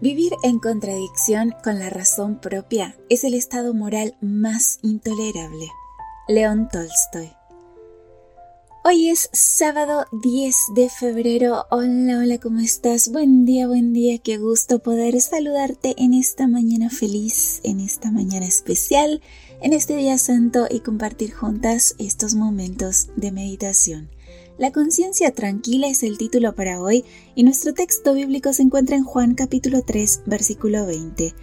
Vivir en contradicción con la razón propia es el estado moral más intolerable. León Tolstoy. Hoy es sábado 10 de febrero. Hola, hola, ¿cómo estás? Buen día, buen día. Qué gusto poder saludarte en esta mañana feliz, en esta mañana especial, en este día santo y compartir juntas estos momentos de meditación. La conciencia tranquila es el título para hoy y nuestro texto bíblico se encuentra en Juan capítulo 3 versículo 20.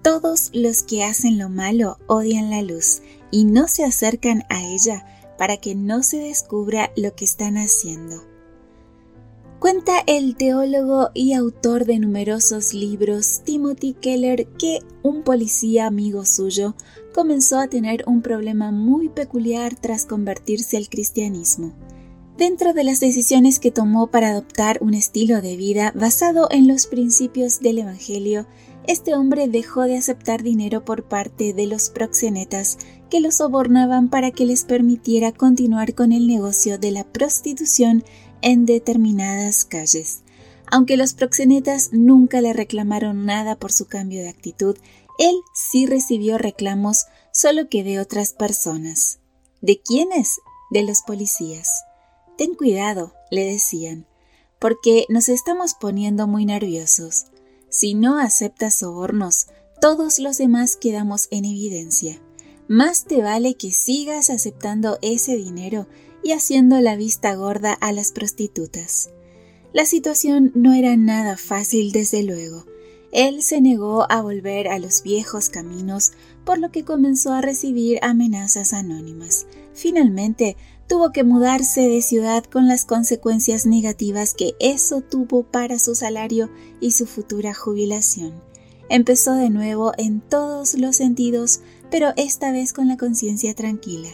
Todos los que hacen lo malo odian la luz y no se acercan a ella para que no se descubra lo que están haciendo. Cuenta el teólogo y autor de numerosos libros Timothy Keller que un policía amigo suyo comenzó a tener un problema muy peculiar tras convertirse al cristianismo. Dentro de las decisiones que tomó para adoptar un estilo de vida basado en los principios del Evangelio, este hombre dejó de aceptar dinero por parte de los proxenetas que lo sobornaban para que les permitiera continuar con el negocio de la prostitución en determinadas calles. Aunque los proxenetas nunca le reclamaron nada por su cambio de actitud, él sí recibió reclamos, solo que de otras personas. ¿De quiénes? De los policías. Ten cuidado, le decían, porque nos estamos poniendo muy nerviosos. Si no aceptas sobornos, todos los demás quedamos en evidencia. Más te vale que sigas aceptando ese dinero y haciendo la vista gorda a las prostitutas. La situación no era nada fácil, desde luego. Él se negó a volver a los viejos caminos, por lo que comenzó a recibir amenazas anónimas. Finalmente, tuvo que mudarse de ciudad con las consecuencias negativas que eso tuvo para su salario y su futura jubilación. Empezó de nuevo en todos los sentidos, pero esta vez con la conciencia tranquila.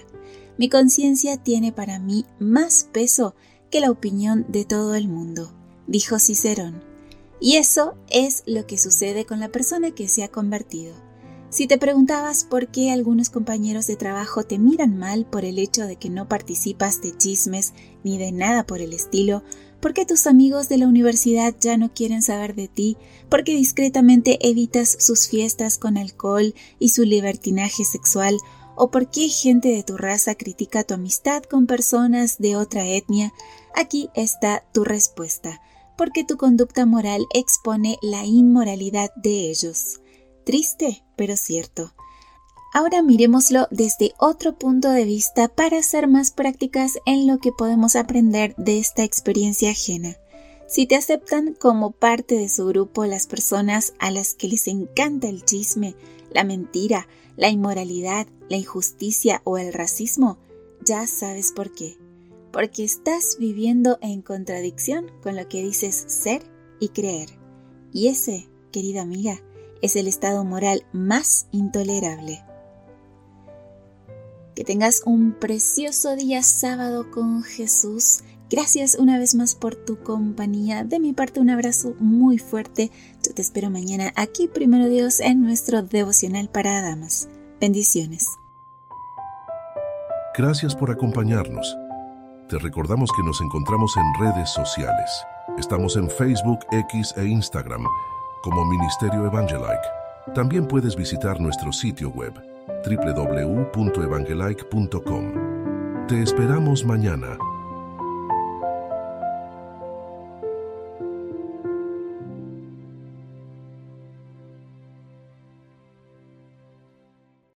Mi conciencia tiene para mí más peso que la opinión de todo el mundo, dijo Cicerón. Y eso es lo que sucede con la persona que se ha convertido. Si te preguntabas por qué algunos compañeros de trabajo te miran mal por el hecho de que no participas de chismes ni de nada por el estilo, por qué tus amigos de la universidad ya no quieren saber de ti, por qué discretamente evitas sus fiestas con alcohol y su libertinaje sexual, o por qué gente de tu raza critica tu amistad con personas de otra etnia, aquí está tu respuesta, porque tu conducta moral expone la inmoralidad de ellos. Triste, pero cierto. Ahora miremoslo desde otro punto de vista para ser más prácticas en lo que podemos aprender de esta experiencia ajena. Si te aceptan como parte de su grupo las personas a las que les encanta el chisme, la mentira, la inmoralidad, la injusticia o el racismo, ya sabes por qué. Porque estás viviendo en contradicción con lo que dices ser y creer. Y ese, querida amiga, es el estado moral más intolerable. Que tengas un precioso día sábado con Jesús. Gracias una vez más por tu compañía. De mi parte un abrazo muy fuerte. Yo te espero mañana aquí, primero Dios, en nuestro devocional para damas. Bendiciones. Gracias por acompañarnos. Te recordamos que nos encontramos en redes sociales. Estamos en Facebook, X e Instagram como Ministerio Evangelike. También puedes visitar nuestro sitio web www.evangelike.com. Te esperamos mañana